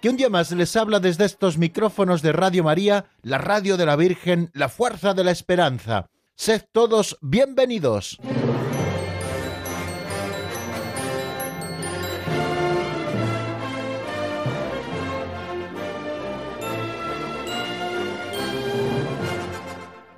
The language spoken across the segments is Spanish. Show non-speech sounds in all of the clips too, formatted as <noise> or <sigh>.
que un día más les habla desde estos micrófonos de Radio María, la radio de la Virgen, la fuerza de la esperanza. Sed todos bienvenidos.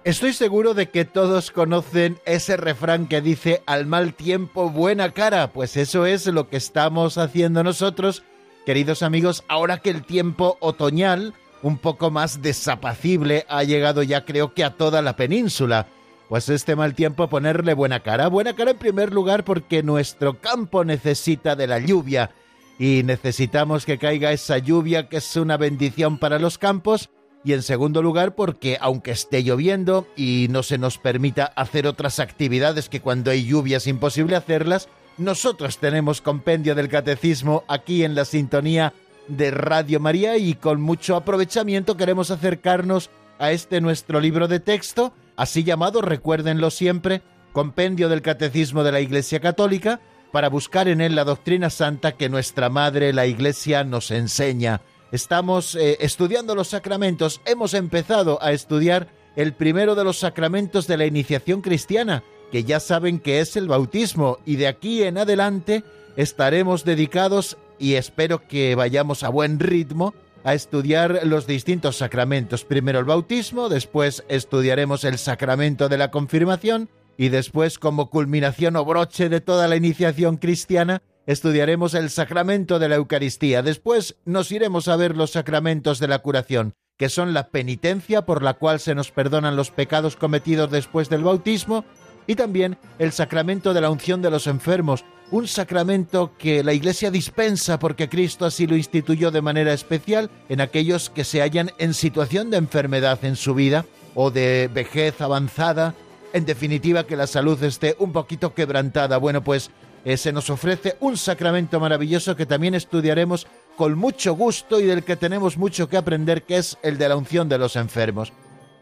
Estoy seguro de que todos conocen ese refrán que dice al mal tiempo buena cara, pues eso es lo que estamos haciendo nosotros, queridos amigos, ahora que el tiempo otoñal, un poco más desapacible, ha llegado ya creo que a toda la península. Pues este mal tiempo ponerle buena cara. Buena cara en primer lugar porque nuestro campo necesita de la lluvia y necesitamos que caiga esa lluvia que es una bendición para los campos y en segundo lugar porque aunque esté lloviendo y no se nos permita hacer otras actividades que cuando hay lluvia es imposible hacerlas, nosotros tenemos compendio del catecismo aquí en la sintonía de Radio María y con mucho aprovechamiento queremos acercarnos a este nuestro libro de texto, así llamado, recuérdenlo siempre, Compendio del Catecismo de la Iglesia Católica, para buscar en él la doctrina santa que nuestra Madre, la Iglesia, nos enseña. Estamos eh, estudiando los sacramentos. Hemos empezado a estudiar el primero de los sacramentos de la iniciación cristiana, que ya saben que es el bautismo, y de aquí en adelante estaremos dedicados, y espero que vayamos a buen ritmo, a estudiar los distintos sacramentos. Primero el bautismo, después estudiaremos el sacramento de la confirmación, y después, como culminación o broche de toda la iniciación cristiana, estudiaremos el sacramento de la Eucaristía. Después nos iremos a ver los sacramentos de la curación, que son la penitencia por la cual se nos perdonan los pecados cometidos después del bautismo, y también el sacramento de la unción de los enfermos, un sacramento que la Iglesia dispensa porque Cristo así lo instituyó de manera especial en aquellos que se hallan en situación de enfermedad en su vida o de vejez avanzada, en definitiva que la salud esté un poquito quebrantada. Bueno, pues eh, se nos ofrece un sacramento maravilloso que también estudiaremos con mucho gusto y del que tenemos mucho que aprender, que es el de la unción de los enfermos.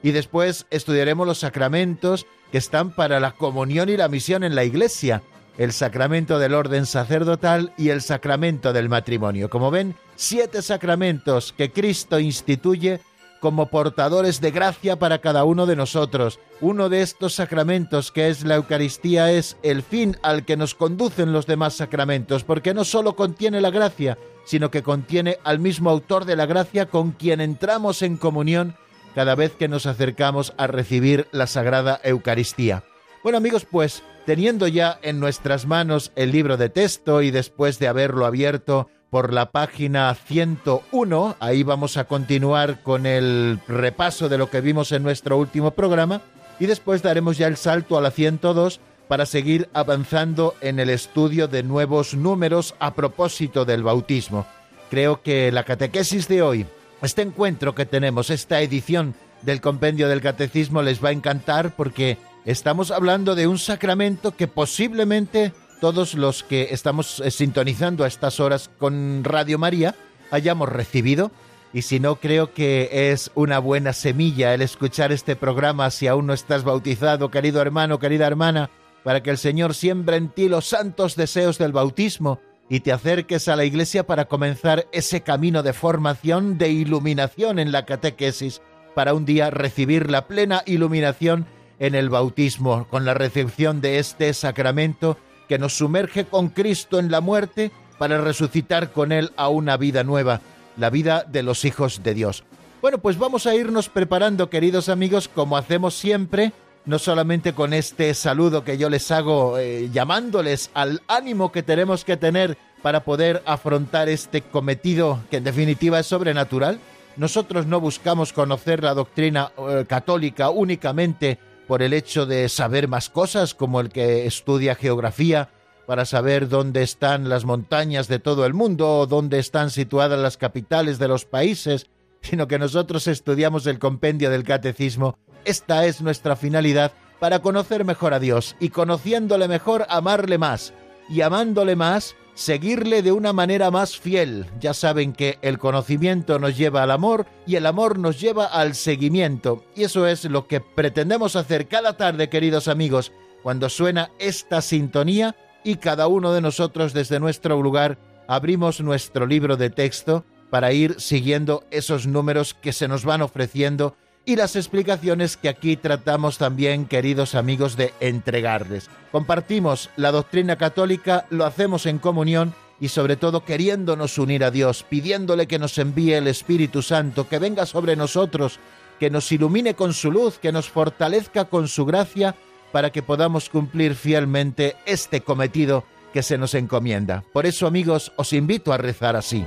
Y después estudiaremos los sacramentos que están para la comunión y la misión en la iglesia, el sacramento del orden sacerdotal y el sacramento del matrimonio. Como ven, siete sacramentos que Cristo instituye como portadores de gracia para cada uno de nosotros. Uno de estos sacramentos que es la Eucaristía es el fin al que nos conducen los demás sacramentos, porque no solo contiene la gracia, sino que contiene al mismo autor de la gracia con quien entramos en comunión cada vez que nos acercamos a recibir la Sagrada Eucaristía. Bueno amigos, pues teniendo ya en nuestras manos el libro de texto y después de haberlo abierto, por la página 101. Ahí vamos a continuar con el repaso de lo que vimos en nuestro último programa y después daremos ya el salto a la 102 para seguir avanzando en el estudio de nuevos números a propósito del bautismo. Creo que la catequesis de hoy, este encuentro que tenemos, esta edición del compendio del catecismo les va a encantar porque estamos hablando de un sacramento que posiblemente todos los que estamos eh, sintonizando a estas horas con Radio María hayamos recibido. Y si no, creo que es una buena semilla el escuchar este programa si aún no estás bautizado, querido hermano, querida hermana, para que el Señor siembre en ti los santos deseos del bautismo y te acerques a la iglesia para comenzar ese camino de formación, de iluminación en la catequesis, para un día recibir la plena iluminación en el bautismo, con la recepción de este sacramento que nos sumerge con Cristo en la muerte para resucitar con Él a una vida nueva, la vida de los hijos de Dios. Bueno, pues vamos a irnos preparando, queridos amigos, como hacemos siempre, no solamente con este saludo que yo les hago, eh, llamándoles al ánimo que tenemos que tener para poder afrontar este cometido que en definitiva es sobrenatural. Nosotros no buscamos conocer la doctrina eh, católica únicamente por el hecho de saber más cosas, como el que estudia geografía, para saber dónde están las montañas de todo el mundo, o dónde están situadas las capitales de los países, sino que nosotros estudiamos el compendio del catecismo. Esta es nuestra finalidad para conocer mejor a Dios y conociéndole mejor amarle más y amándole más seguirle de una manera más fiel. Ya saben que el conocimiento nos lleva al amor y el amor nos lleva al seguimiento. Y eso es lo que pretendemos hacer cada tarde, queridos amigos, cuando suena esta sintonía y cada uno de nosotros desde nuestro lugar abrimos nuestro libro de texto para ir siguiendo esos números que se nos van ofreciendo y las explicaciones que aquí tratamos también, queridos amigos, de entregarles. Compartimos la doctrina católica, lo hacemos en comunión y sobre todo queriéndonos unir a Dios, pidiéndole que nos envíe el Espíritu Santo, que venga sobre nosotros, que nos ilumine con su luz, que nos fortalezca con su gracia, para que podamos cumplir fielmente este cometido que se nos encomienda. Por eso, amigos, os invito a rezar así.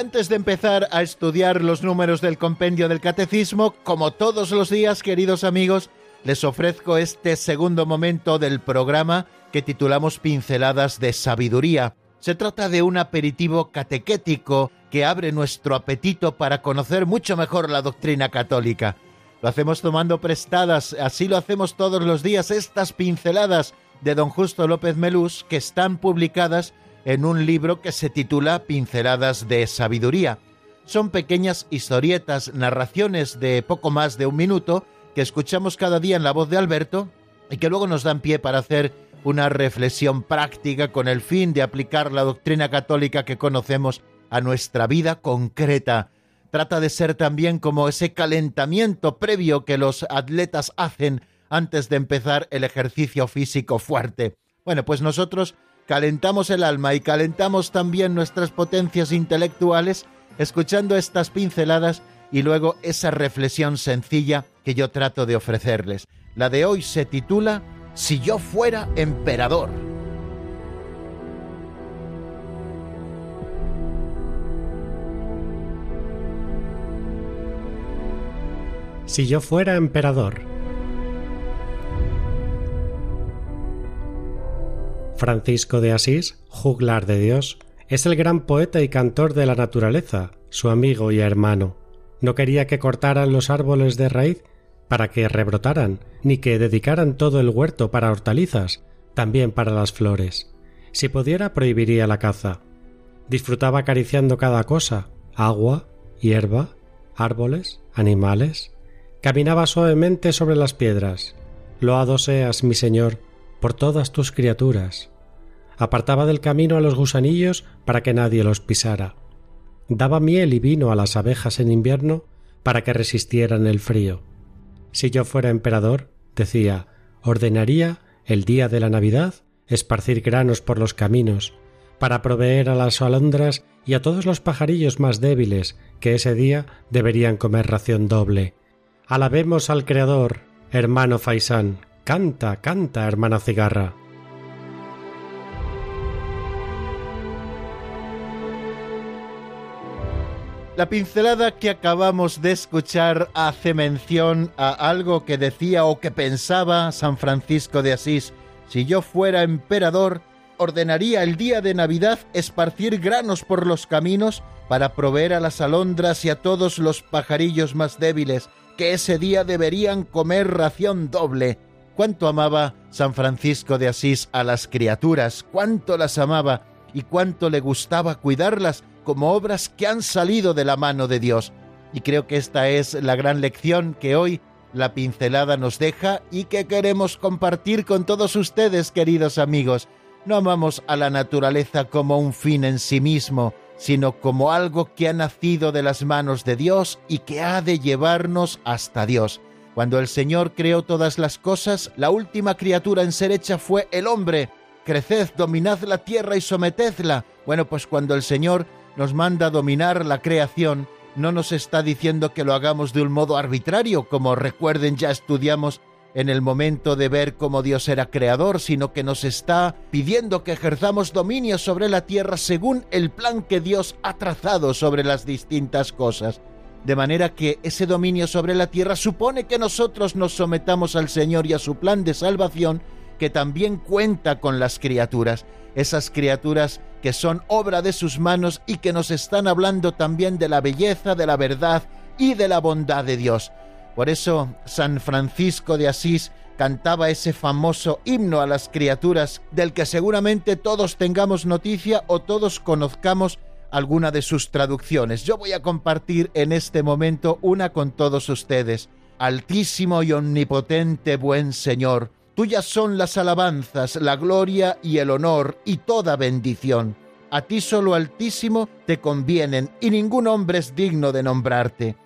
Antes de empezar a estudiar los números del compendio del catecismo, como todos los días, queridos amigos, les ofrezco este segundo momento del programa que titulamos Pinceladas de Sabiduría. Se trata de un aperitivo catequético que abre nuestro apetito para conocer mucho mejor la doctrina católica. Lo hacemos tomando prestadas, así lo hacemos todos los días, estas pinceladas de don Justo López Melús que están publicadas en un libro que se titula Pinceladas de Sabiduría. Son pequeñas historietas, narraciones de poco más de un minuto que escuchamos cada día en la voz de Alberto y que luego nos dan pie para hacer una reflexión práctica con el fin de aplicar la doctrina católica que conocemos a nuestra vida concreta. Trata de ser también como ese calentamiento previo que los atletas hacen antes de empezar el ejercicio físico fuerte. Bueno, pues nosotros calentamos el alma y calentamos también nuestras potencias intelectuales escuchando estas pinceladas y luego esa reflexión sencilla que yo trato de ofrecerles. La de hoy se titula Si yo fuera emperador. Si yo fuera emperador. Francisco de Asís, juglar de Dios, es el gran poeta y cantor de la naturaleza, su amigo y hermano. No quería que cortaran los árboles de raíz para que rebrotaran, ni que dedicaran todo el huerto para hortalizas, también para las flores. Si pudiera, prohibiría la caza. Disfrutaba acariciando cada cosa, agua, hierba, árboles, animales. Caminaba suavemente sobre las piedras. Loado seas, mi Señor, por todas tus criaturas. Apartaba del camino a los gusanillos para que nadie los pisara. Daba miel y vino a las abejas en invierno para que resistieran el frío. Si yo fuera emperador, decía, ordenaría el día de la Navidad esparcir granos por los caminos, para proveer a las alondras y a todos los pajarillos más débiles que ese día deberían comer ración doble. Alabemos al Creador, hermano Faisán, Canta, canta, hermana cigarra. La pincelada que acabamos de escuchar hace mención a algo que decía o que pensaba San Francisco de Asís. Si yo fuera emperador, ordenaría el día de Navidad esparcir granos por los caminos para proveer a las alondras y a todos los pajarillos más débiles, que ese día deberían comer ración doble. Cuánto amaba San Francisco de Asís a las criaturas, cuánto las amaba y cuánto le gustaba cuidarlas como obras que han salido de la mano de Dios. Y creo que esta es la gran lección que hoy la pincelada nos deja y que queremos compartir con todos ustedes, queridos amigos. No amamos a la naturaleza como un fin en sí mismo, sino como algo que ha nacido de las manos de Dios y que ha de llevarnos hasta Dios. Cuando el Señor creó todas las cosas, la última criatura en ser hecha fue el hombre. Creced, dominad la tierra y sometedla. Bueno, pues cuando el Señor nos manda dominar la creación, no nos está diciendo que lo hagamos de un modo arbitrario, como recuerden ya estudiamos en el momento de ver cómo Dios era creador, sino que nos está pidiendo que ejerzamos dominio sobre la tierra según el plan que Dios ha trazado sobre las distintas cosas. De manera que ese dominio sobre la tierra supone que nosotros nos sometamos al Señor y a su plan de salvación, que también cuenta con las criaturas, esas criaturas que son obra de sus manos y que nos están hablando también de la belleza, de la verdad y de la bondad de Dios. Por eso San Francisco de Asís cantaba ese famoso himno a las criaturas del que seguramente todos tengamos noticia o todos conozcamos alguna de sus traducciones. Yo voy a compartir en este momento una con todos ustedes. Altísimo y omnipotente buen Señor, tuyas son las alabanzas, la gloria y el honor y toda bendición. A ti solo Altísimo te convienen y ningún hombre es digno de nombrarte.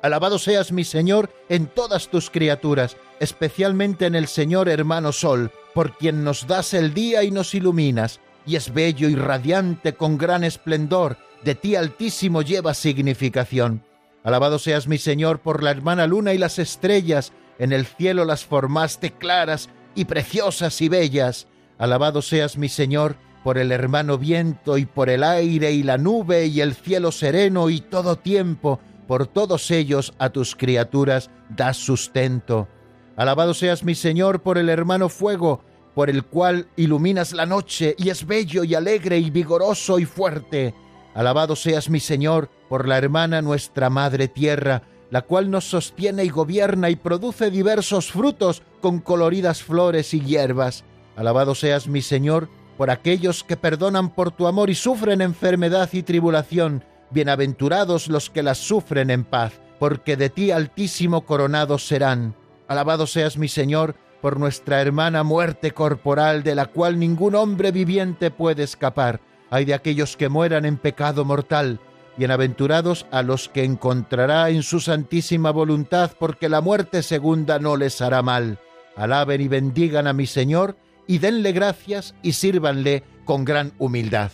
Alabado seas mi Señor en todas tus criaturas, especialmente en el Señor hermano Sol, por quien nos das el día y nos iluminas y es bello y radiante con gran esplendor, de ti altísimo lleva significación. Alabado seas mi Señor por la hermana luna y las estrellas, en el cielo las formaste claras y preciosas y bellas. Alabado seas mi Señor por el hermano viento y por el aire y la nube y el cielo sereno y todo tiempo, por todos ellos a tus criaturas das sustento. Alabado seas mi Señor por el hermano fuego, por el cual iluminas la noche y es bello y alegre y vigoroso y fuerte. Alabado seas mi Señor por la hermana nuestra Madre Tierra, la cual nos sostiene y gobierna y produce diversos frutos con coloridas flores y hierbas. Alabado seas mi Señor por aquellos que perdonan por tu amor y sufren enfermedad y tribulación. Bienaventurados los que las sufren en paz, porque de ti altísimo coronados serán. Alabado seas mi Señor por nuestra hermana muerte corporal de la cual ningún hombre viviente puede escapar. Hay de aquellos que mueran en pecado mortal. Bienaventurados a los que encontrará en su santísima voluntad, porque la muerte segunda no les hará mal. Alaben y bendigan a mi Señor, y denle gracias y sírvanle con gran humildad.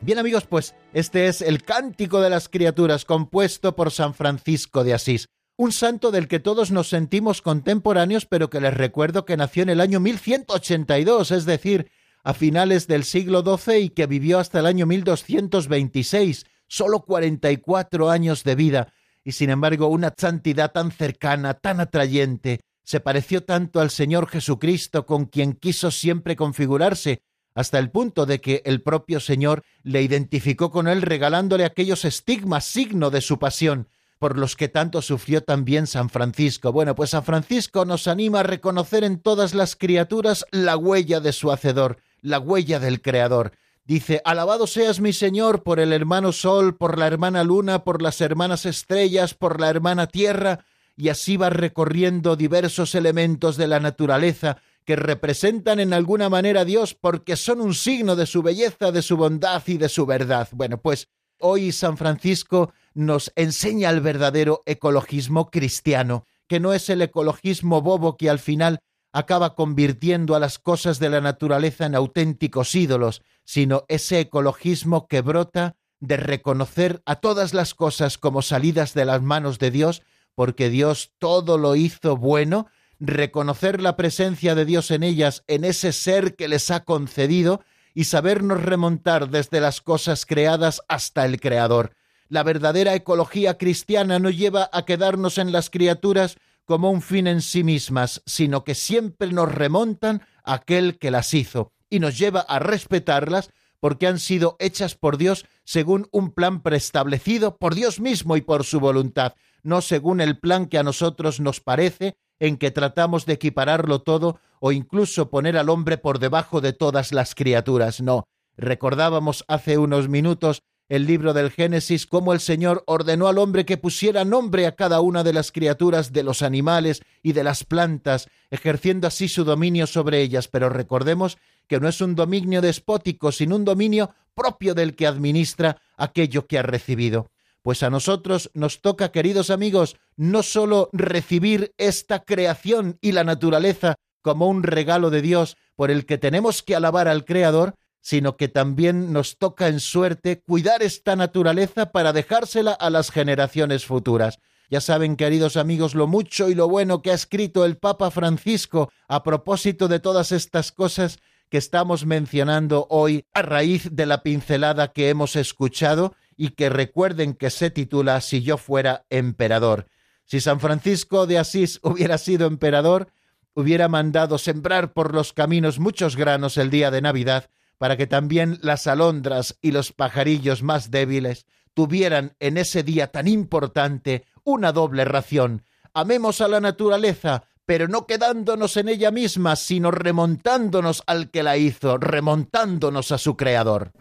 Bien amigos, pues este es el Cántico de las Criaturas compuesto por San Francisco de Asís un santo del que todos nos sentimos contemporáneos, pero que les recuerdo que nació en el año 1182, es decir, a finales del siglo XII y que vivió hasta el año 1226, solo 44 años de vida, y sin embargo una santidad tan cercana, tan atrayente, se pareció tanto al Señor Jesucristo con quien quiso siempre configurarse, hasta el punto de que el propio Señor le identificó con él regalándole aquellos estigmas signo de su pasión, por los que tanto sufrió también San Francisco. Bueno, pues San Francisco nos anima a reconocer en todas las criaturas la huella de su Hacedor, la huella del Creador. Dice, Alabado seas mi Señor por el hermano Sol, por la hermana Luna, por las hermanas estrellas, por la hermana Tierra, y así va recorriendo diversos elementos de la naturaleza que representan en alguna manera a Dios porque son un signo de su belleza, de su bondad y de su verdad. Bueno, pues hoy San Francisco nos enseña el verdadero ecologismo cristiano, que no es el ecologismo bobo que al final acaba convirtiendo a las cosas de la naturaleza en auténticos ídolos, sino ese ecologismo que brota de reconocer a todas las cosas como salidas de las manos de Dios, porque Dios todo lo hizo bueno, reconocer la presencia de Dios en ellas, en ese ser que les ha concedido, y sabernos remontar desde las cosas creadas hasta el Creador. La verdadera ecología cristiana no lleva a quedarnos en las criaturas como un fin en sí mismas, sino que siempre nos remontan a aquel que las hizo y nos lleva a respetarlas porque han sido hechas por Dios según un plan preestablecido por Dios mismo y por su voluntad, no según el plan que a nosotros nos parece, en que tratamos de equipararlo todo o incluso poner al hombre por debajo de todas las criaturas. No, recordábamos hace unos minutos el libro del Génesis cómo el Señor ordenó al hombre que pusiera nombre a cada una de las criaturas de los animales y de las plantas, ejerciendo así su dominio sobre ellas. Pero recordemos que no es un dominio despótico, sino un dominio propio del que administra aquello que ha recibido. Pues a nosotros nos toca, queridos amigos, no sólo recibir esta creación y la naturaleza como un regalo de Dios por el que tenemos que alabar al Creador, sino que también nos toca en suerte cuidar esta naturaleza para dejársela a las generaciones futuras. Ya saben, queridos amigos, lo mucho y lo bueno que ha escrito el Papa Francisco a propósito de todas estas cosas que estamos mencionando hoy a raíz de la pincelada que hemos escuchado y que recuerden que se titula Si yo fuera emperador. Si San Francisco de Asís <laughs> hubiera sido emperador, hubiera mandado sembrar por los caminos muchos granos el día de Navidad, para que también las alondras y los pajarillos más débiles tuvieran en ese día tan importante una doble ración. Amemos a la naturaleza, pero no quedándonos en ella misma, sino remontándonos al que la hizo, remontándonos a su creador.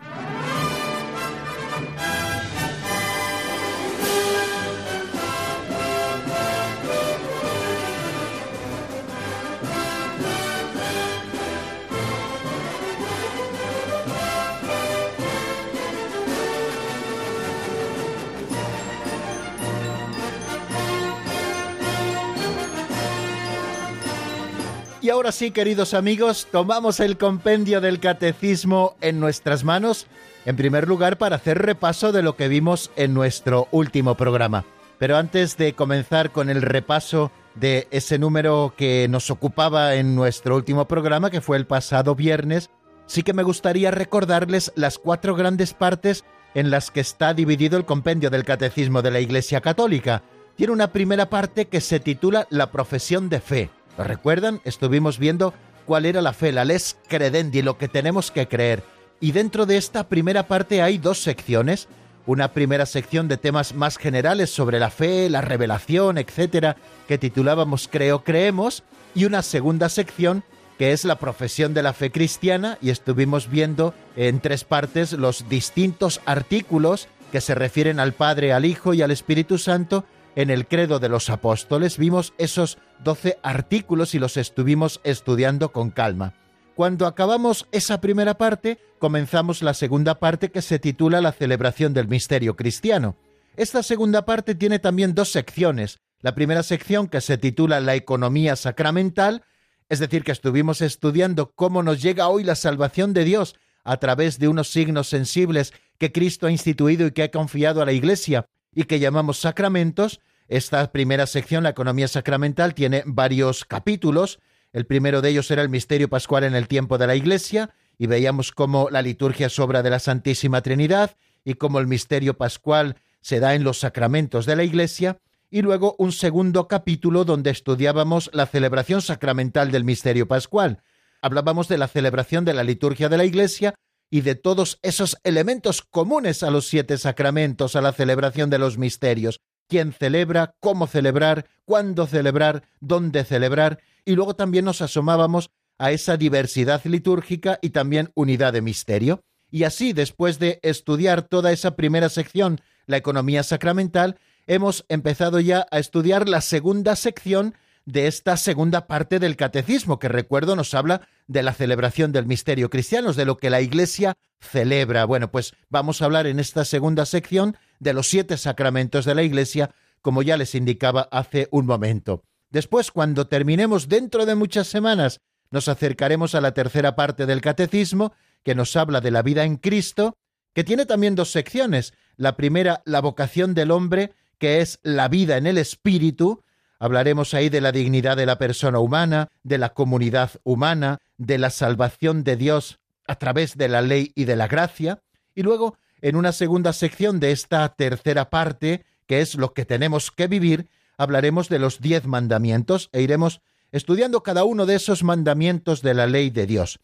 Y ahora sí, queridos amigos, tomamos el compendio del catecismo en nuestras manos, en primer lugar para hacer repaso de lo que vimos en nuestro último programa. Pero antes de comenzar con el repaso de ese número que nos ocupaba en nuestro último programa, que fue el pasado viernes, sí que me gustaría recordarles las cuatro grandes partes en las que está dividido el compendio del Catecismo de la Iglesia Católica. Tiene una primera parte que se titula La profesión de fe ¿Lo recuerdan? Estuvimos viendo cuál era la fe, la les credendi, lo que tenemos que creer. Y dentro de esta primera parte hay dos secciones. Una primera sección de temas más generales sobre la fe, la revelación, etcétera, que titulábamos Creo, creemos, y una segunda sección que es la profesión de la fe cristiana, y estuvimos viendo en tres partes los distintos artículos que se refieren al Padre, al Hijo y al Espíritu Santo, en el credo de los apóstoles, vimos esos doce artículos y los estuvimos estudiando con calma. Cuando acabamos esa primera parte, comenzamos la segunda parte que se titula La celebración del misterio cristiano. Esta segunda parte tiene también dos secciones. La primera sección que se titula La economía sacramental, es decir, que estuvimos estudiando cómo nos llega hoy la salvación de Dios a través de unos signos sensibles que Cristo ha instituido y que ha confiado a la Iglesia y que llamamos sacramentos. Esta primera sección, la economía sacramental, tiene varios capítulos. El primero de ellos era el misterio pascual en el tiempo de la Iglesia, y veíamos cómo la liturgia es obra de la Santísima Trinidad y cómo el misterio pascual se da en los sacramentos de la Iglesia, y luego un segundo capítulo donde estudiábamos la celebración sacramental del misterio pascual. Hablábamos de la celebración de la liturgia de la Iglesia y de todos esos elementos comunes a los siete sacramentos, a la celebración de los misterios. Quién celebra, cómo celebrar, cuándo celebrar, dónde celebrar, y luego también nos asomábamos a esa diversidad litúrgica y también unidad de misterio. Y así, después de estudiar toda esa primera sección, la economía sacramental, hemos empezado ya a estudiar la segunda sección de esta segunda parte del catecismo, que recuerdo nos habla de la celebración del misterio cristiano, de lo que la Iglesia celebra. Bueno, pues vamos a hablar en esta segunda sección de los siete sacramentos de la Iglesia, como ya les indicaba hace un momento. Después, cuando terminemos dentro de muchas semanas, nos acercaremos a la tercera parte del catecismo, que nos habla de la vida en Cristo, que tiene también dos secciones. La primera, la vocación del hombre, que es la vida en el Espíritu, Hablaremos ahí de la dignidad de la persona humana, de la comunidad humana, de la salvación de Dios a través de la ley y de la gracia. Y luego, en una segunda sección de esta tercera parte, que es lo que tenemos que vivir, hablaremos de los diez mandamientos e iremos estudiando cada uno de esos mandamientos de la ley de Dios.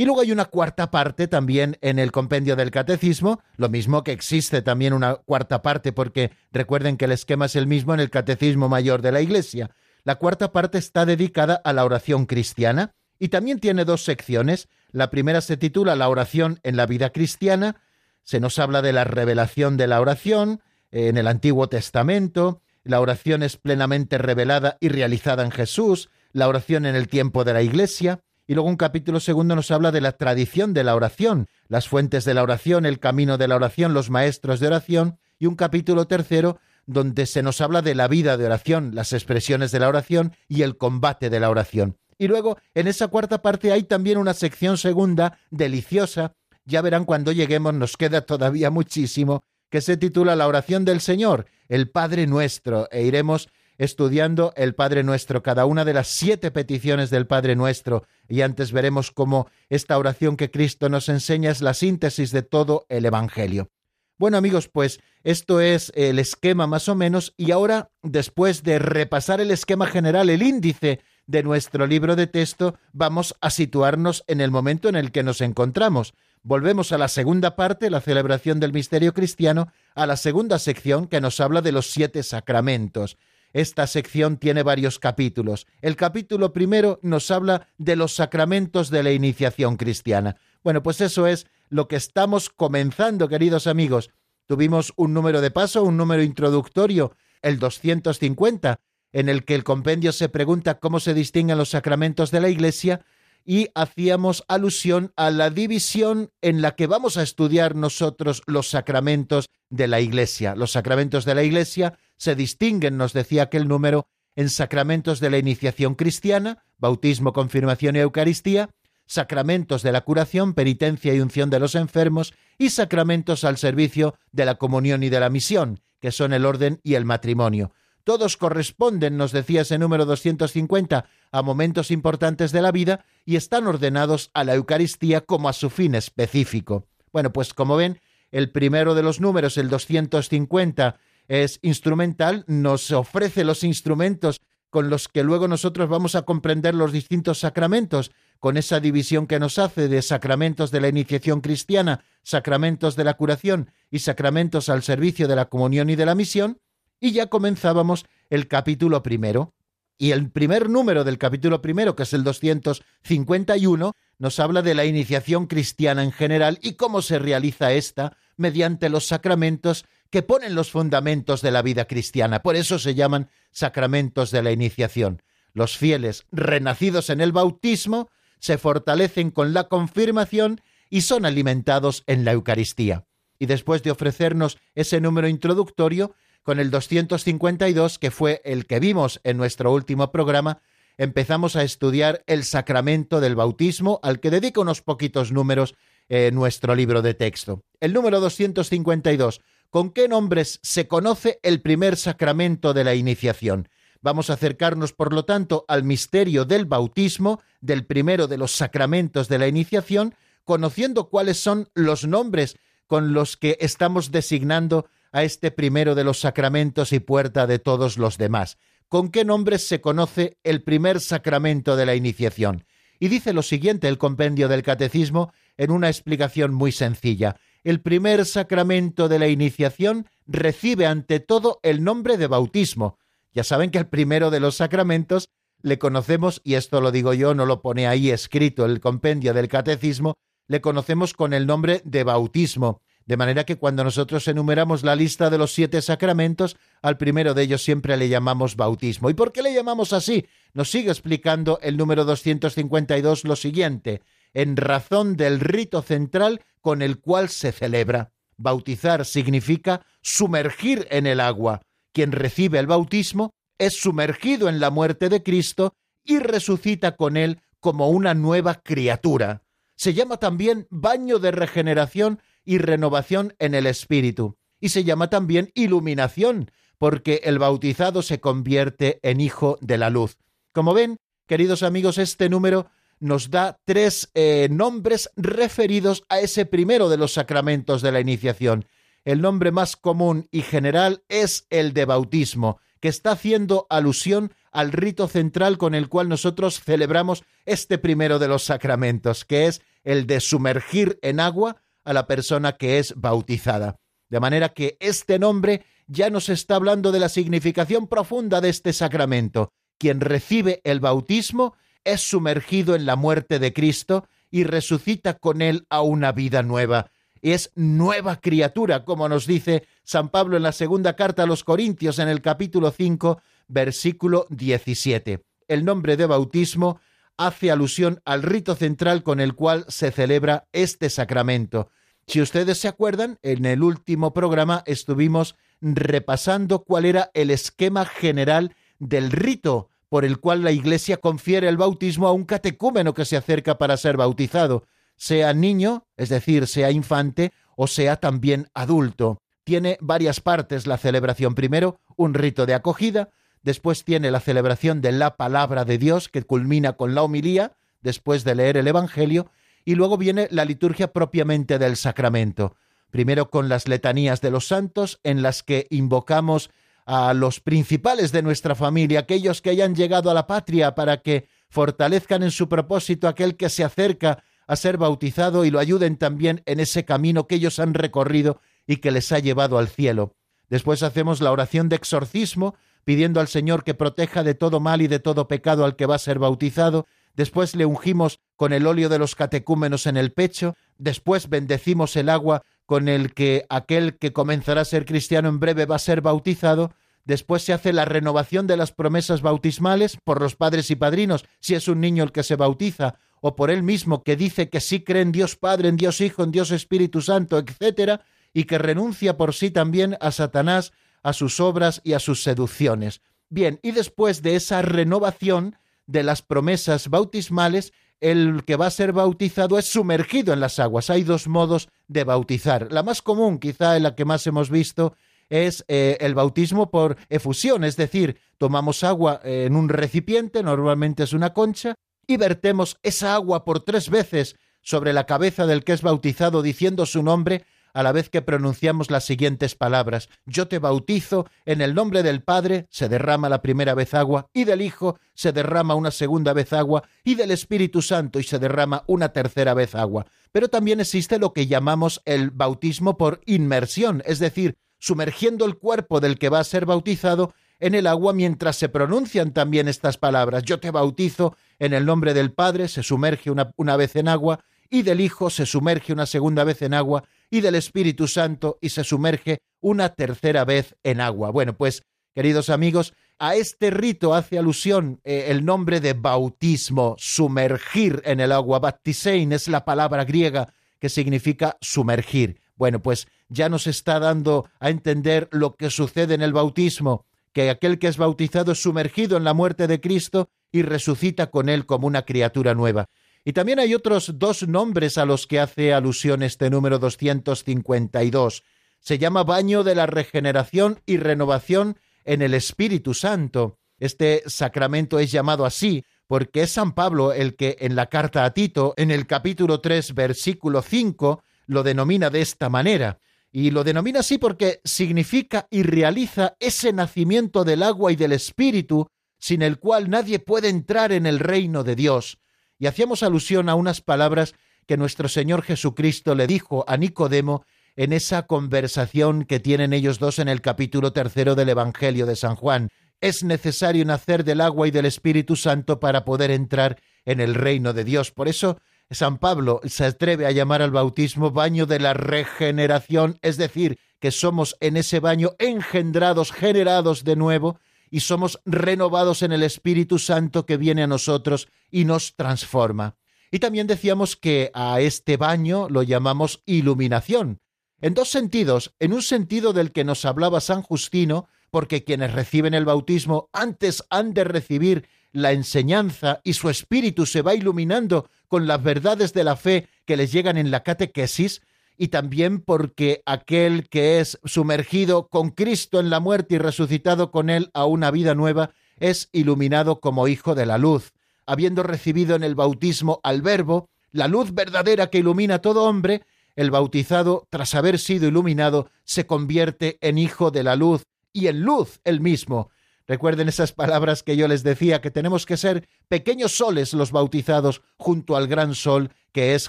Y luego hay una cuarta parte también en el compendio del catecismo, lo mismo que existe también una cuarta parte porque recuerden que el esquema es el mismo en el catecismo mayor de la Iglesia. La cuarta parte está dedicada a la oración cristiana y también tiene dos secciones. La primera se titula La oración en la vida cristiana, se nos habla de la revelación de la oración en el Antiguo Testamento, la oración es plenamente revelada y realizada en Jesús, la oración en el tiempo de la Iglesia, y luego un capítulo segundo nos habla de la tradición de la oración, las fuentes de la oración, el camino de la oración, los maestros de oración, y un capítulo tercero donde se nos habla de la vida de oración, las expresiones de la oración y el combate de la oración. Y luego, en esa cuarta parte hay también una sección segunda, deliciosa, ya verán cuando lleguemos, nos queda todavía muchísimo, que se titula La oración del Señor, el Padre Nuestro, e iremos estudiando el Padre Nuestro, cada una de las siete peticiones del Padre Nuestro, y antes veremos cómo esta oración que Cristo nos enseña es la síntesis de todo el Evangelio. Bueno amigos, pues esto es el esquema más o menos, y ahora, después de repasar el esquema general, el índice de nuestro libro de texto, vamos a situarnos en el momento en el que nos encontramos. Volvemos a la segunda parte, la celebración del misterio cristiano, a la segunda sección que nos habla de los siete sacramentos. Esta sección tiene varios capítulos. El capítulo primero nos habla de los sacramentos de la iniciación cristiana. Bueno, pues eso es lo que estamos comenzando, queridos amigos. Tuvimos un número de paso, un número introductorio, el 250, en el que el compendio se pregunta cómo se distinguen los sacramentos de la Iglesia y hacíamos alusión a la división en la que vamos a estudiar nosotros los sacramentos de la Iglesia. Los sacramentos de la Iglesia se distinguen, nos decía aquel número, en sacramentos de la iniciación cristiana, bautismo, confirmación y Eucaristía, sacramentos de la curación, penitencia y unción de los enfermos, y sacramentos al servicio de la comunión y de la misión, que son el orden y el matrimonio. Todos corresponden, nos decía ese número 250, a momentos importantes de la vida y están ordenados a la Eucaristía como a su fin específico. Bueno, pues como ven, el primero de los números, el 250, es instrumental, nos ofrece los instrumentos con los que luego nosotros vamos a comprender los distintos sacramentos, con esa división que nos hace de sacramentos de la iniciación cristiana, sacramentos de la curación y sacramentos al servicio de la comunión y de la misión, y ya comenzábamos el capítulo primero. Y el primer número del capítulo primero, que es el 251, nos habla de la iniciación cristiana en general y cómo se realiza esta mediante los sacramentos que ponen los fundamentos de la vida cristiana. Por eso se llaman sacramentos de la iniciación. Los fieles, renacidos en el bautismo, se fortalecen con la confirmación y son alimentados en la Eucaristía. Y después de ofrecernos ese número introductorio, con el 252, que fue el que vimos en nuestro último programa, empezamos a estudiar el sacramento del bautismo, al que dedica unos poquitos números en nuestro libro de texto. El número 252, ¿con qué nombres se conoce el primer sacramento de la iniciación? Vamos a acercarnos, por lo tanto, al misterio del bautismo, del primero de los sacramentos de la iniciación, conociendo cuáles son los nombres con los que estamos designando a este primero de los sacramentos y puerta de todos los demás. ¿Con qué nombres se conoce el primer sacramento de la iniciación? Y dice lo siguiente el compendio del Catecismo en una explicación muy sencilla. El primer sacramento de la iniciación recibe ante todo el nombre de bautismo. Ya saben que el primero de los sacramentos le conocemos, y esto lo digo yo, no lo pone ahí escrito el compendio del Catecismo, le conocemos con el nombre de bautismo. De manera que cuando nosotros enumeramos la lista de los siete sacramentos, al primero de ellos siempre le llamamos bautismo. ¿Y por qué le llamamos así? Nos sigue explicando el número 252 lo siguiente, en razón del rito central con el cual se celebra. Bautizar significa sumergir en el agua. Quien recibe el bautismo es sumergido en la muerte de Cristo y resucita con él como una nueva criatura. Se llama también baño de regeneración y renovación en el espíritu. Y se llama también iluminación, porque el bautizado se convierte en hijo de la luz. Como ven, queridos amigos, este número nos da tres eh, nombres referidos a ese primero de los sacramentos de la iniciación. El nombre más común y general es el de bautismo, que está haciendo alusión al rito central con el cual nosotros celebramos este primero de los sacramentos, que es el de sumergir en agua a la persona que es bautizada. De manera que este nombre ya nos está hablando de la significación profunda de este sacramento. Quien recibe el bautismo es sumergido en la muerte de Cristo y resucita con él a una vida nueva. es nueva criatura, como nos dice San Pablo en la segunda carta a los Corintios en el capítulo 5, versículo 17. El nombre de bautismo hace alusión al rito central con el cual se celebra este sacramento. Si ustedes se acuerdan, en el último programa estuvimos repasando cuál era el esquema general del rito por el cual la Iglesia confiere el bautismo a un catecúmeno que se acerca para ser bautizado, sea niño, es decir, sea infante, o sea también adulto. Tiene varias partes la celebración. Primero, un rito de acogida, después tiene la celebración de la palabra de Dios, que culmina con la homilía, después de leer el Evangelio, y luego viene la liturgia propiamente del sacramento. Primero con las letanías de los santos, en las que invocamos a los principales de nuestra familia, aquellos que hayan llegado a la patria para que fortalezcan en su propósito aquel que se acerca a ser bautizado y lo ayuden también en ese camino que ellos han recorrido y que les ha llevado al cielo. Después hacemos la oración de exorcismo, pidiendo al Señor que proteja de todo mal y de todo pecado al que va a ser bautizado, después le ungimos con el óleo de los catecúmenos en el pecho, después bendecimos el agua con el que aquel que comenzará a ser cristiano en breve va a ser bautizado, después se hace la renovación de las promesas bautismales por los padres y padrinos, si es un niño el que se bautiza, o por él mismo que dice que sí cree en Dios Padre, en Dios Hijo, en Dios Espíritu Santo, etcétera, y que renuncia por sí también a Satanás, a sus obras y a sus seducciones. Bien, y después de esa renovación de las promesas bautismales, el que va a ser bautizado es sumergido en las aguas. Hay dos modos de bautizar. La más común, quizá en la que más hemos visto, es eh, el bautismo por efusión, es decir, tomamos agua en un recipiente, normalmente es una concha, y vertemos esa agua por tres veces sobre la cabeza del que es bautizado diciendo su nombre a la vez que pronunciamos las siguientes palabras. Yo te bautizo en el nombre del Padre, se derrama la primera vez agua, y del Hijo se derrama una segunda vez agua, y del Espíritu Santo y se derrama una tercera vez agua. Pero también existe lo que llamamos el bautismo por inmersión, es decir, sumergiendo el cuerpo del que va a ser bautizado en el agua mientras se pronuncian también estas palabras. Yo te bautizo en el nombre del Padre, se sumerge una, una vez en agua, y del Hijo se sumerge una segunda vez en agua, y del Espíritu Santo y se sumerge una tercera vez en agua. Bueno, pues, queridos amigos, a este rito hace alusión eh, el nombre de bautismo, sumergir en el agua. Baptisein es la palabra griega que significa sumergir. Bueno, pues ya nos está dando a entender lo que sucede en el bautismo, que aquel que es bautizado es sumergido en la muerte de Cristo y resucita con él como una criatura nueva. Y también hay otros dos nombres a los que hace alusión este número 252. Se llama baño de la regeneración y renovación en el Espíritu Santo. Este sacramento es llamado así porque es San Pablo el que en la carta a Tito, en el capítulo 3, versículo 5, lo denomina de esta manera. Y lo denomina así porque significa y realiza ese nacimiento del agua y del Espíritu, sin el cual nadie puede entrar en el reino de Dios y hacíamos alusión a unas palabras que nuestro Señor Jesucristo le dijo a Nicodemo en esa conversación que tienen ellos dos en el capítulo tercero del Evangelio de San Juan. Es necesario nacer del agua y del Espíritu Santo para poder entrar en el reino de Dios. Por eso San Pablo se atreve a llamar al bautismo baño de la regeneración, es decir, que somos en ese baño engendrados, generados de nuevo, y somos renovados en el Espíritu Santo que viene a nosotros y nos transforma. Y también decíamos que a este baño lo llamamos iluminación. En dos sentidos, en un sentido del que nos hablaba San Justino, porque quienes reciben el bautismo antes han de recibir la enseñanza y su espíritu se va iluminando con las verdades de la fe que les llegan en la catequesis, y también porque aquel que es sumergido con Cristo en la muerte y resucitado con él a una vida nueva es iluminado como hijo de la luz, habiendo recibido en el bautismo al Verbo, la luz verdadera que ilumina a todo hombre, el bautizado, tras haber sido iluminado, se convierte en hijo de la luz y en luz el mismo. Recuerden esas palabras que yo les decía, que tenemos que ser pequeños soles los bautizados junto al gran sol que es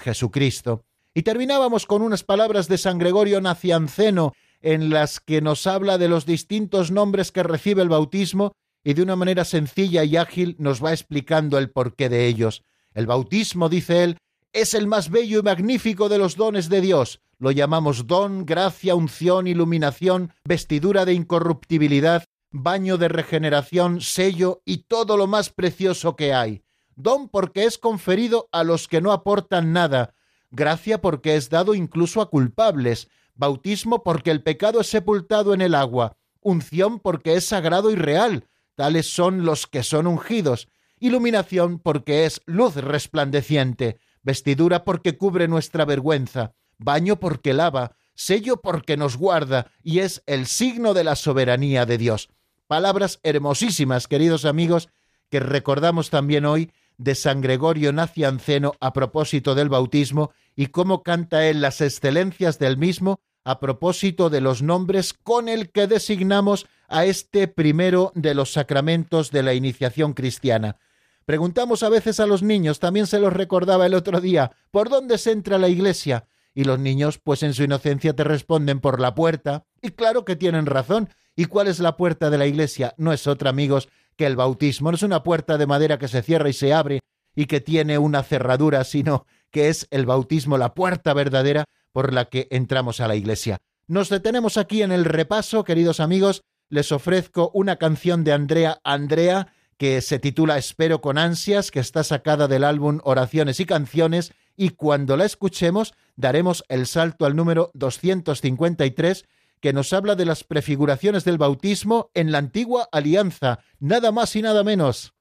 Jesucristo. Y terminábamos con unas palabras de San Gregorio Nacianceno en las que nos habla de los distintos nombres que recibe el bautismo y de una manera sencilla y ágil nos va explicando el porqué de ellos. El bautismo, dice él, es el más bello y magnífico de los dones de Dios. Lo llamamos don, gracia, unción, iluminación, vestidura de incorruptibilidad, baño de regeneración, sello y todo lo más precioso que hay. Don porque es conferido a los que no aportan nada, gracia porque es dado incluso a culpables, bautismo porque el pecado es sepultado en el agua, unción porque es sagrado y real, tales son los que son ungidos, iluminación porque es luz resplandeciente, vestidura porque cubre nuestra vergüenza, baño porque lava, sello porque nos guarda y es el signo de la soberanía de Dios. Palabras hermosísimas, queridos amigos, que recordamos también hoy de San Gregorio Nacianceno a propósito del bautismo y cómo canta él las excelencias del mismo a propósito de los nombres con el que designamos a este primero de los sacramentos de la iniciación cristiana. Preguntamos a veces a los niños, también se los recordaba el otro día, ¿por dónde se entra la iglesia? Y los niños, pues en su inocencia te responden por la puerta. Y claro que tienen razón. ¿Y cuál es la puerta de la iglesia? No es otra, amigos, que el bautismo. No es una puerta de madera que se cierra y se abre y que tiene una cerradura, sino que es el bautismo la puerta verdadera por la que entramos a la iglesia. Nos detenemos aquí en el repaso, queridos amigos. Les ofrezco una canción de Andrea Andrea que se titula Espero con ansias, que está sacada del álbum Oraciones y Canciones, y cuando la escuchemos daremos el salto al número 253 que nos habla de las prefiguraciones del bautismo en la antigua alianza, nada más y nada menos.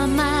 mamar.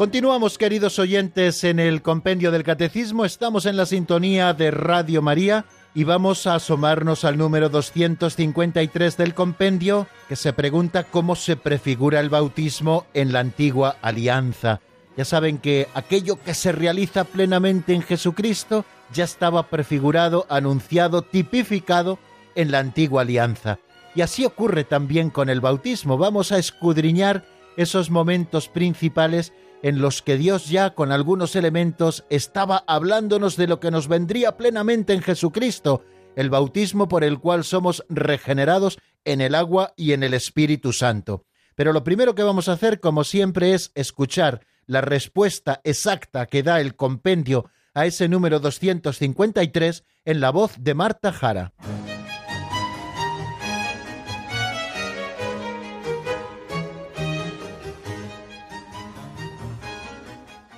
Continuamos, queridos oyentes, en el compendio del Catecismo. Estamos en la sintonía de Radio María y vamos a asomarnos al número 253 del compendio, que se pregunta cómo se prefigura el bautismo en la antigua alianza. Ya saben que aquello que se realiza plenamente en Jesucristo ya estaba prefigurado, anunciado, tipificado en la antigua alianza. Y así ocurre también con el bautismo. Vamos a escudriñar esos momentos principales en los que Dios ya con algunos elementos estaba hablándonos de lo que nos vendría plenamente en Jesucristo, el bautismo por el cual somos regenerados en el agua y en el Espíritu Santo. Pero lo primero que vamos a hacer, como siempre, es escuchar la respuesta exacta que da el compendio a ese número 253 en la voz de Marta Jara.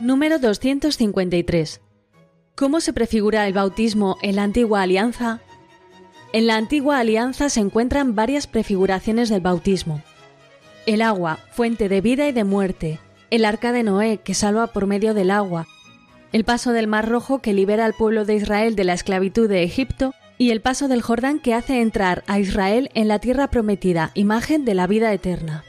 Número 253. ¿Cómo se prefigura el bautismo en la antigua alianza? En la antigua alianza se encuentran varias prefiguraciones del bautismo. El agua, fuente de vida y de muerte, el arca de Noé, que salva por medio del agua, el paso del Mar Rojo que libera al pueblo de Israel de la esclavitud de Egipto, y el paso del Jordán que hace entrar a Israel en la tierra prometida, imagen de la vida eterna.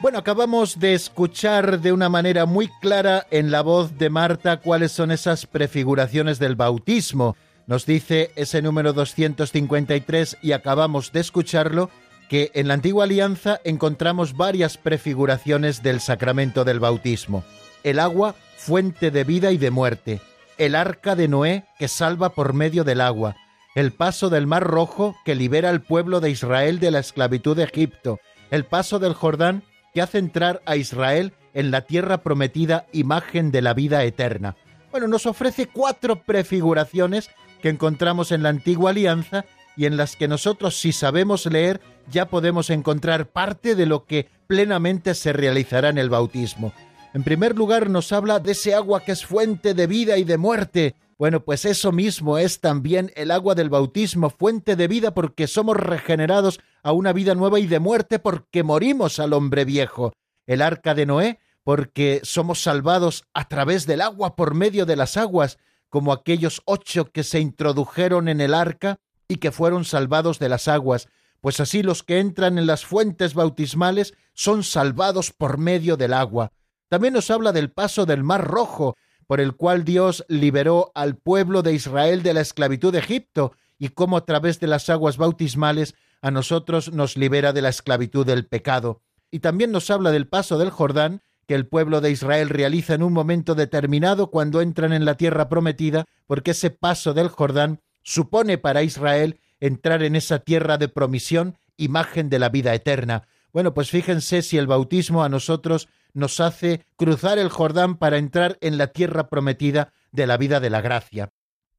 Bueno, acabamos de escuchar de una manera muy clara en la voz de Marta cuáles son esas prefiguraciones del bautismo. Nos dice ese número 253 y acabamos de escucharlo que en la antigua alianza encontramos varias prefiguraciones del sacramento del bautismo. El agua, fuente de vida y de muerte. El arca de Noé que salva por medio del agua. El paso del mar rojo que libera al pueblo de Israel de la esclavitud de Egipto. El paso del Jordán que hace entrar a Israel en la tierra prometida, imagen de la vida eterna. Bueno, nos ofrece cuatro prefiguraciones que encontramos en la antigua alianza y en las que nosotros, si sabemos leer, ya podemos encontrar parte de lo que plenamente se realizará en el bautismo. En primer lugar, nos habla de ese agua que es fuente de vida y de muerte, bueno, pues eso mismo es también el agua del bautismo, fuente de vida porque somos regenerados a una vida nueva y de muerte porque morimos al hombre viejo. El arca de Noé porque somos salvados a través del agua por medio de las aguas, como aquellos ocho que se introdujeron en el arca y que fueron salvados de las aguas, pues así los que entran en las fuentes bautismales son salvados por medio del agua. También nos habla del paso del Mar Rojo, por el cual Dios liberó al pueblo de Israel de la esclavitud de Egipto y cómo a través de las aguas bautismales a nosotros nos libera de la esclavitud del pecado. Y también nos habla del paso del Jordán que el pueblo de Israel realiza en un momento determinado cuando entran en la tierra prometida, porque ese paso del Jordán supone para Israel entrar en esa tierra de promisión, imagen de la vida eterna. Bueno, pues fíjense si el bautismo a nosotros nos hace cruzar el Jordán para entrar en la tierra prometida de la vida de la gracia.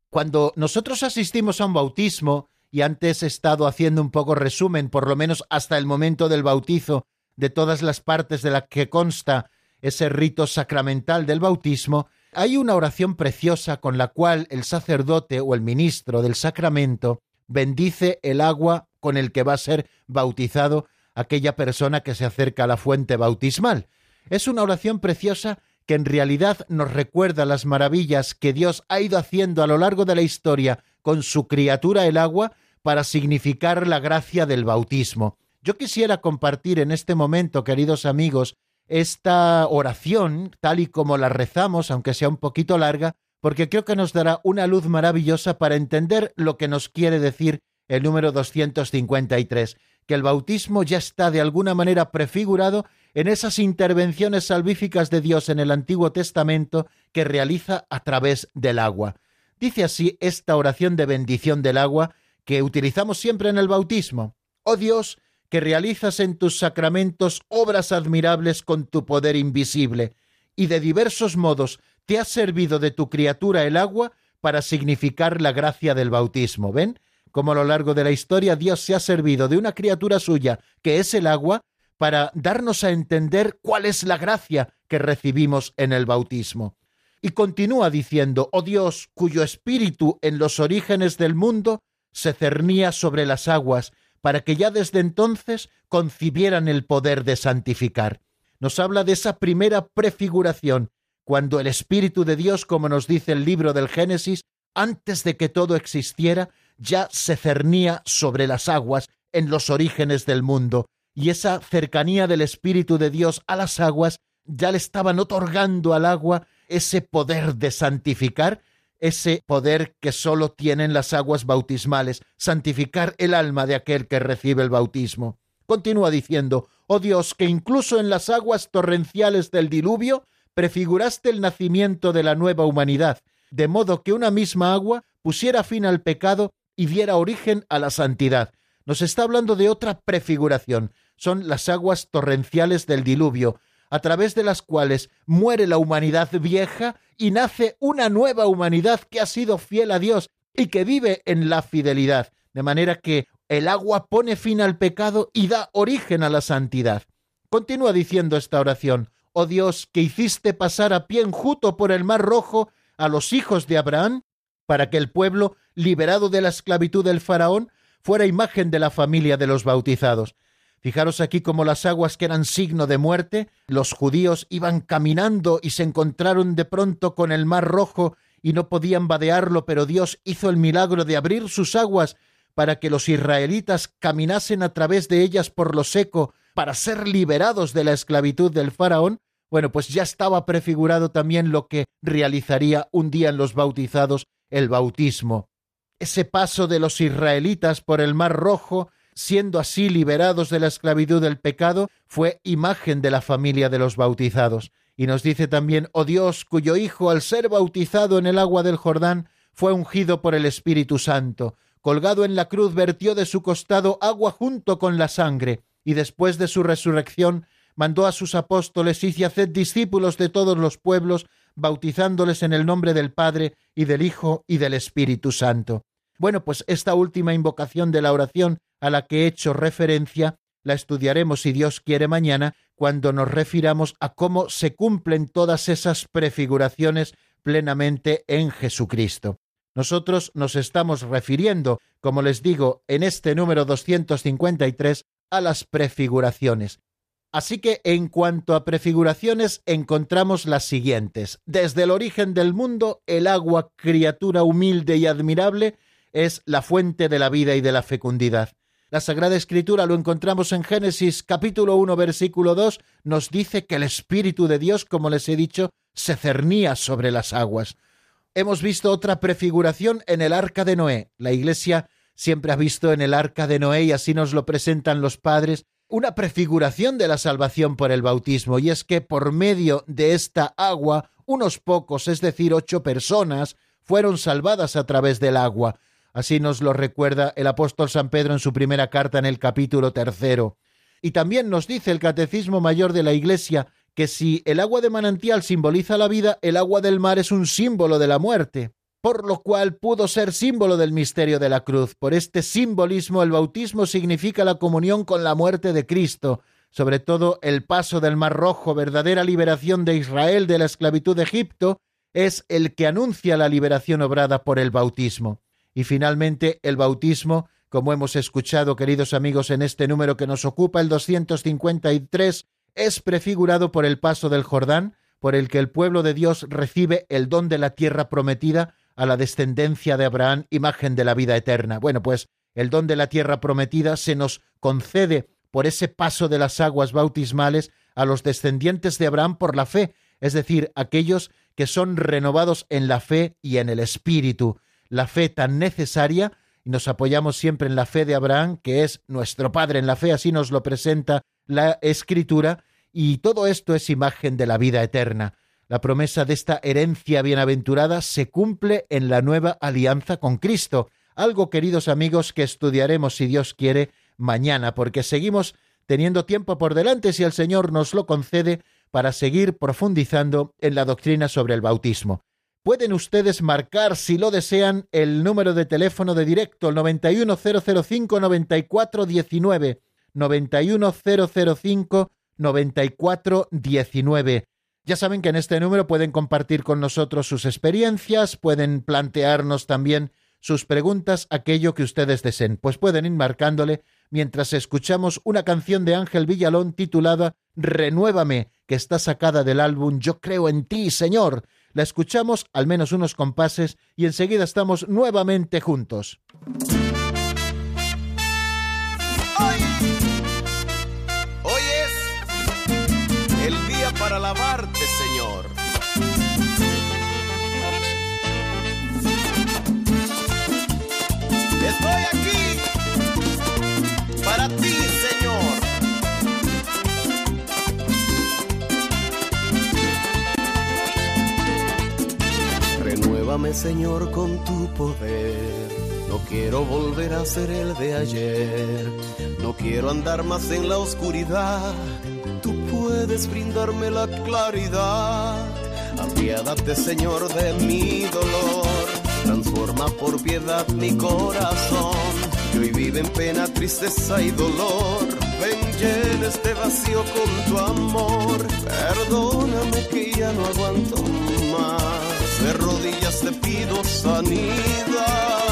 Cuando nosotros asistimos a un bautismo, y antes he estado haciendo un poco resumen, por lo menos hasta el momento del bautizo, de todas las partes de las que consta ese rito sacramental del bautismo, hay una oración preciosa con la cual el sacerdote o el ministro del sacramento bendice el agua con el que va a ser bautizado aquella persona que se acerca a la fuente bautismal. Es una oración preciosa que en realidad nos recuerda las maravillas que Dios ha ido haciendo a lo largo de la historia con su criatura el agua para significar la gracia del bautismo. Yo quisiera compartir en este momento, queridos amigos, esta oración, tal y como la rezamos, aunque sea un poquito larga, porque creo que nos dará una luz maravillosa para entender lo que nos quiere decir el número 253, que el bautismo ya está de alguna manera prefigurado en esas intervenciones salvíficas de Dios en el Antiguo Testamento que realiza a través del agua. Dice así esta oración de bendición del agua que utilizamos siempre en el bautismo. Oh Dios, que realizas en tus sacramentos obras admirables con tu poder invisible, y de diversos modos te has servido de tu criatura el agua para significar la gracia del bautismo. ¿Ven? Como a lo largo de la historia Dios se ha servido de una criatura suya, que es el agua, para darnos a entender cuál es la gracia que recibimos en el bautismo. Y continúa diciendo, oh Dios, cuyo espíritu en los orígenes del mundo se cernía sobre las aguas, para que ya desde entonces concibieran el poder de santificar. Nos habla de esa primera prefiguración, cuando el Espíritu de Dios, como nos dice el libro del Génesis, antes de que todo existiera, ya se cernía sobre las aguas en los orígenes del mundo, y esa cercanía del Espíritu de Dios a las aguas ya le estaban otorgando al agua ese poder de santificar, ese poder que sólo tienen las aguas bautismales, santificar el alma de aquel que recibe el bautismo. Continúa diciendo, oh Dios, que incluso en las aguas torrenciales del diluvio prefiguraste el nacimiento de la nueva humanidad, de modo que una misma agua pusiera fin al pecado y diera origen a la santidad. Nos está hablando de otra prefiguración, son las aguas torrenciales del diluvio, a través de las cuales muere la humanidad vieja y nace una nueva humanidad que ha sido fiel a Dios y que vive en la fidelidad, de manera que el agua pone fin al pecado y da origen a la santidad. Continúa diciendo esta oración, oh Dios, que hiciste pasar a pie enjuto por el mar rojo a los hijos de Abraham, para que el pueblo, liberado de la esclavitud del faraón, fuera imagen de la familia de los bautizados. Fijaros aquí como las aguas que eran signo de muerte, los judíos iban caminando y se encontraron de pronto con el mar rojo y no podían vadearlo, pero Dios hizo el milagro de abrir sus aguas para que los israelitas caminasen a través de ellas por lo seco para ser liberados de la esclavitud del faraón, bueno, pues ya estaba prefigurado también lo que realizaría un día en los bautizados el bautismo. Ese paso de los israelitas por el mar rojo siendo así liberados de la esclavitud del pecado, fue imagen de la familia de los bautizados. Y nos dice también, oh Dios, cuyo Hijo, al ser bautizado en el agua del Jordán, fue ungido por el Espíritu Santo, colgado en la cruz, vertió de su costado agua junto con la sangre, y después de su resurrección mandó a sus apóstoles y haced discípulos de todos los pueblos, bautizándoles en el nombre del Padre y del Hijo y del Espíritu Santo. Bueno, pues esta última invocación de la oración a la que he hecho referencia la estudiaremos, si Dios quiere, mañana, cuando nos refiramos a cómo se cumplen todas esas prefiguraciones plenamente en Jesucristo. Nosotros nos estamos refiriendo, como les digo, en este número 253, a las prefiguraciones. Así que en cuanto a prefiguraciones encontramos las siguientes. Desde el origen del mundo, el agua, criatura humilde y admirable, es la fuente de la vida y de la fecundidad. La Sagrada Escritura lo encontramos en Génesis capítulo 1 versículo 2, nos dice que el Espíritu de Dios, como les he dicho, se cernía sobre las aguas. Hemos visto otra prefiguración en el arca de Noé. La Iglesia siempre ha visto en el arca de Noé, y así nos lo presentan los padres, una prefiguración de la salvación por el bautismo, y es que por medio de esta agua, unos pocos, es decir, ocho personas, fueron salvadas a través del agua. Así nos lo recuerda el apóstol San Pedro en su primera carta en el capítulo tercero. Y también nos dice el Catecismo Mayor de la Iglesia que si el agua de manantial simboliza la vida, el agua del mar es un símbolo de la muerte, por lo cual pudo ser símbolo del misterio de la cruz. Por este simbolismo el bautismo significa la comunión con la muerte de Cristo, sobre todo el paso del Mar Rojo, verdadera liberación de Israel de la esclavitud de Egipto, es el que anuncia la liberación obrada por el bautismo. Y finalmente el bautismo, como hemos escuchado, queridos amigos, en este número que nos ocupa, el 253, es prefigurado por el paso del Jordán, por el que el pueblo de Dios recibe el don de la tierra prometida a la descendencia de Abraham, imagen de la vida eterna. Bueno, pues el don de la tierra prometida se nos concede por ese paso de las aguas bautismales a los descendientes de Abraham por la fe, es decir, aquellos que son renovados en la fe y en el Espíritu, la fe tan necesaria y nos apoyamos siempre en la fe de Abraham, que es nuestro Padre en la fe, así nos lo presenta la Escritura, y todo esto es imagen de la vida eterna. La promesa de esta herencia bienaventurada se cumple en la nueva alianza con Cristo, algo, queridos amigos, que estudiaremos, si Dios quiere, mañana, porque seguimos teniendo tiempo por delante si el Señor nos lo concede para seguir profundizando en la doctrina sobre el bautismo. Pueden ustedes marcar, si lo desean, el número de teléfono de directo, el 91005-9419, 91005-9419. Ya saben que en este número pueden compartir con nosotros sus experiencias, pueden plantearnos también sus preguntas, aquello que ustedes deseen. Pues pueden ir marcándole mientras escuchamos una canción de Ángel Villalón titulada Renuévame, que está sacada del álbum Yo creo en ti, Señor. La escuchamos al menos unos compases y enseguida estamos nuevamente juntos. Señor, con tu poder. No quiero volver a ser el de ayer. No quiero andar más en la oscuridad. Tú puedes brindarme la claridad. Apiádate, Señor, de mi dolor. Transforma por piedad mi corazón. Que hoy vive en pena, tristeza y dolor. Ven, llena este vacío con tu amor. Perdóname que ya no aguanto más. De rodillas te pido sanidad.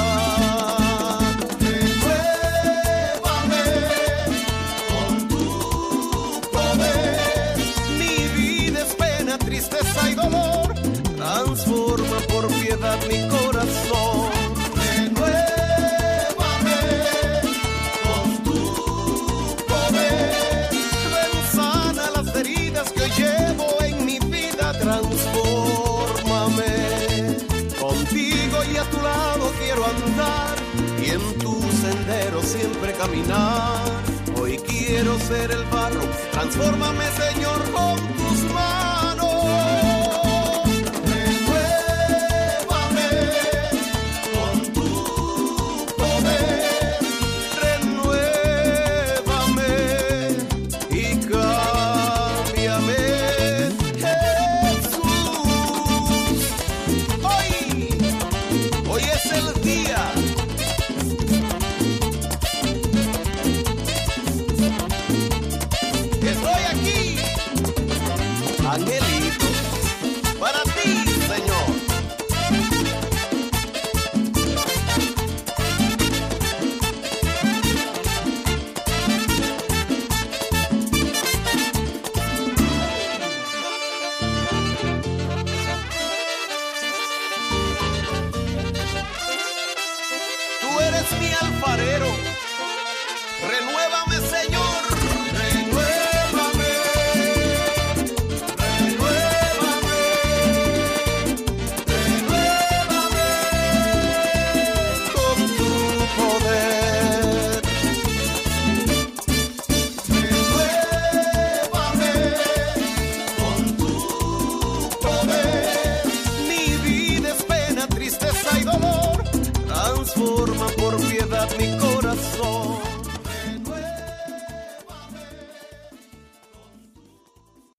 Caminar. Hoy quiero ser el barro. Transfórmame, Señor, con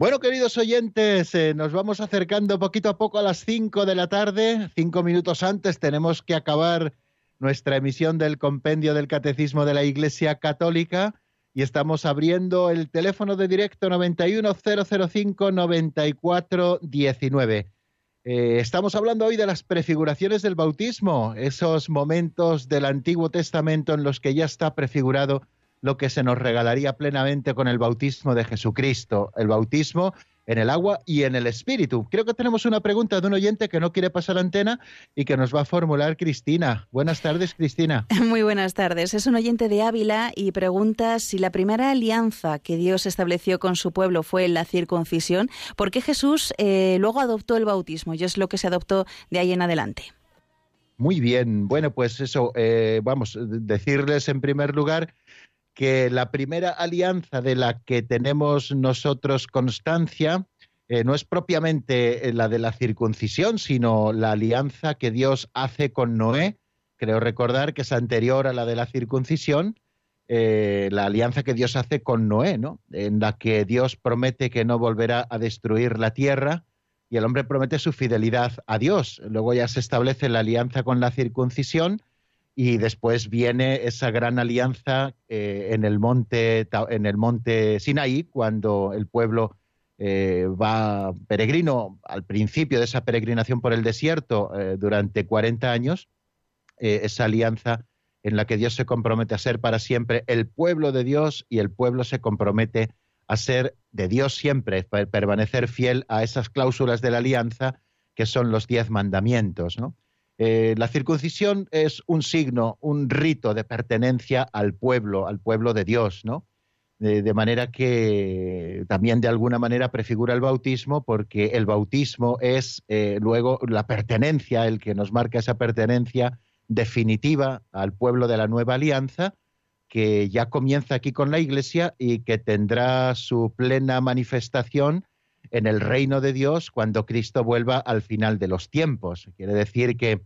Bueno, queridos oyentes, eh, nos vamos acercando poquito a poco a las 5 de la tarde. Cinco minutos antes tenemos que acabar nuestra emisión del Compendio del Catecismo de la Iglesia Católica y estamos abriendo el teléfono de directo 910059419. Eh, estamos hablando hoy de las prefiguraciones del bautismo, esos momentos del Antiguo Testamento en los que ya está prefigurado lo que se nos regalaría plenamente con el bautismo de Jesucristo, el bautismo en el agua y en el espíritu. Creo que tenemos una pregunta de un oyente que no quiere pasar antena y que nos va a formular Cristina. Buenas tardes, Cristina. <laughs> Muy buenas tardes. Es un oyente de Ávila y pregunta si la primera alianza que Dios estableció con su pueblo fue la circuncisión, ¿por qué Jesús eh, luego adoptó el bautismo y es lo que se adoptó de ahí en adelante? Muy bien. Bueno, pues eso, eh, vamos, decirles en primer lugar que la primera alianza de la que tenemos nosotros constancia eh, no es propiamente eh, la de la circuncisión, sino la alianza que Dios hace con Noé. Creo recordar que es anterior a la de la circuncisión, eh, la alianza que Dios hace con Noé, ¿no? En la que Dios promete que no volverá a destruir la tierra y el hombre promete su fidelidad a Dios. Luego ya se establece la alianza con la circuncisión y después viene esa gran alianza eh, en el monte en el monte Sinaí cuando el pueblo eh, va peregrino al principio de esa peregrinación por el desierto eh, durante 40 años esa alianza en la que Dios se compromete a ser para siempre el pueblo de Dios y el pueblo se compromete a ser de Dios siempre, permanecer fiel a esas cláusulas de la alianza que son los diez mandamientos, ¿no? Eh, la circuncisión es un signo, un rito de pertenencia al pueblo, al pueblo de Dios, ¿no? de manera que también de alguna manera prefigura el bautismo, porque el bautismo es eh, luego la pertenencia, el que nos marca esa pertenencia definitiva al pueblo de la nueva alianza, que ya comienza aquí con la Iglesia y que tendrá su plena manifestación en el reino de Dios cuando Cristo vuelva al final de los tiempos. Quiere decir que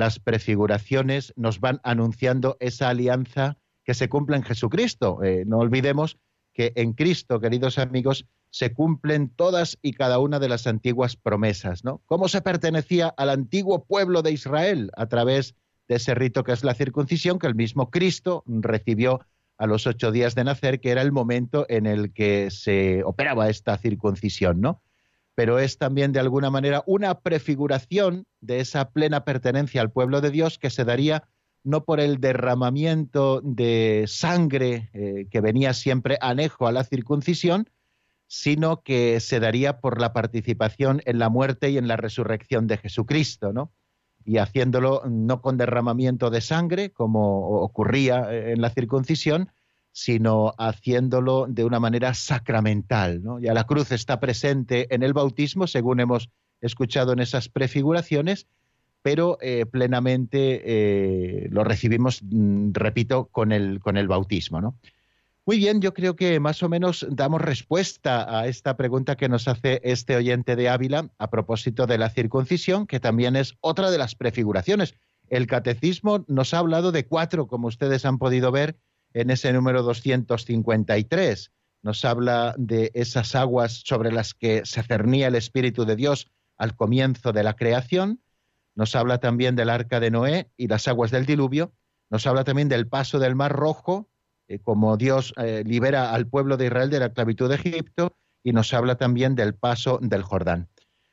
las prefiguraciones nos van anunciando esa alianza que se cumple en Jesucristo. Eh, no olvidemos que en Cristo, queridos amigos, se cumplen todas y cada una de las antiguas promesas, ¿no? ¿Cómo se pertenecía al antiguo pueblo de Israel a través de ese rito que es la circuncisión que el mismo Cristo recibió a los ocho días de nacer, que era el momento en el que se operaba esta circuncisión, ¿no? Pero es también de alguna manera una prefiguración de esa plena pertenencia al pueblo de Dios que se daría no por el derramamiento de sangre eh, que venía siempre anejo a la circuncisión, sino que se daría por la participación en la muerte y en la resurrección de Jesucristo, ¿no? y haciéndolo no con derramamiento de sangre, como ocurría eh, en la circuncisión, sino haciéndolo de una manera sacramental. Ya la cruz está presente en el bautismo, según hemos escuchado en esas prefiguraciones, pero eh, plenamente eh, lo recibimos, mm, repito, con el, con el bautismo. Muy bien, yo creo que más o menos damos respuesta a esta pregunta que nos hace este oyente de Ávila a propósito de la circuncisión, que también es otra de las prefiguraciones. El catecismo nos ha hablado de cuatro, como ustedes han podido ver en ese número 253. Nos habla de esas aguas sobre las que se cernía el Espíritu de Dios al comienzo de la creación. Nos habla también del arca de Noé y las aguas del diluvio. Nos habla también del paso del Mar Rojo eh, como Dios eh, libera al pueblo de Israel de la esclavitud de Egipto y nos habla también del paso del Jordán.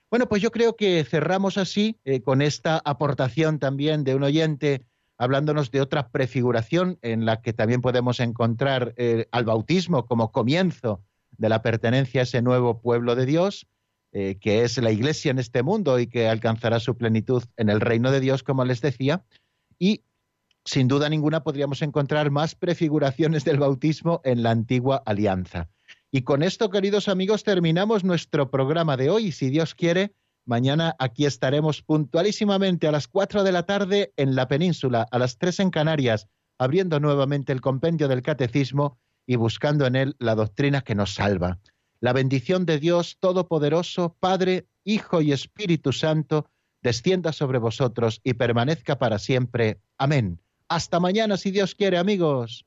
Bueno, pues yo creo que cerramos así eh, con esta aportación también de un oyente hablándonos de otra prefiguración en la que también podemos encontrar al bautismo como comienzo de la pertenencia a ese nuevo pueblo de Dios, que es la iglesia en este mundo y que alcanzará su plenitud en el reino de Dios, como les decía, y sin duda ninguna podríamos encontrar más prefiguraciones del bautismo en la antigua alianza. Y con esto, queridos amigos, terminamos nuestro programa de hoy. Si Dios quiere, mañana aquí estaremos puntualísimamente a las 4 de la tarde en la península, a las 3 en Canarias, abriendo nuevamente el compendio del catecismo y buscando en él la doctrina que nos salva. La bendición de Dios Todopoderoso, Padre, Hijo y Espíritu Santo, descienda sobre vosotros y permanezca para siempre. Amén. Hasta mañana, si Dios quiere, amigos.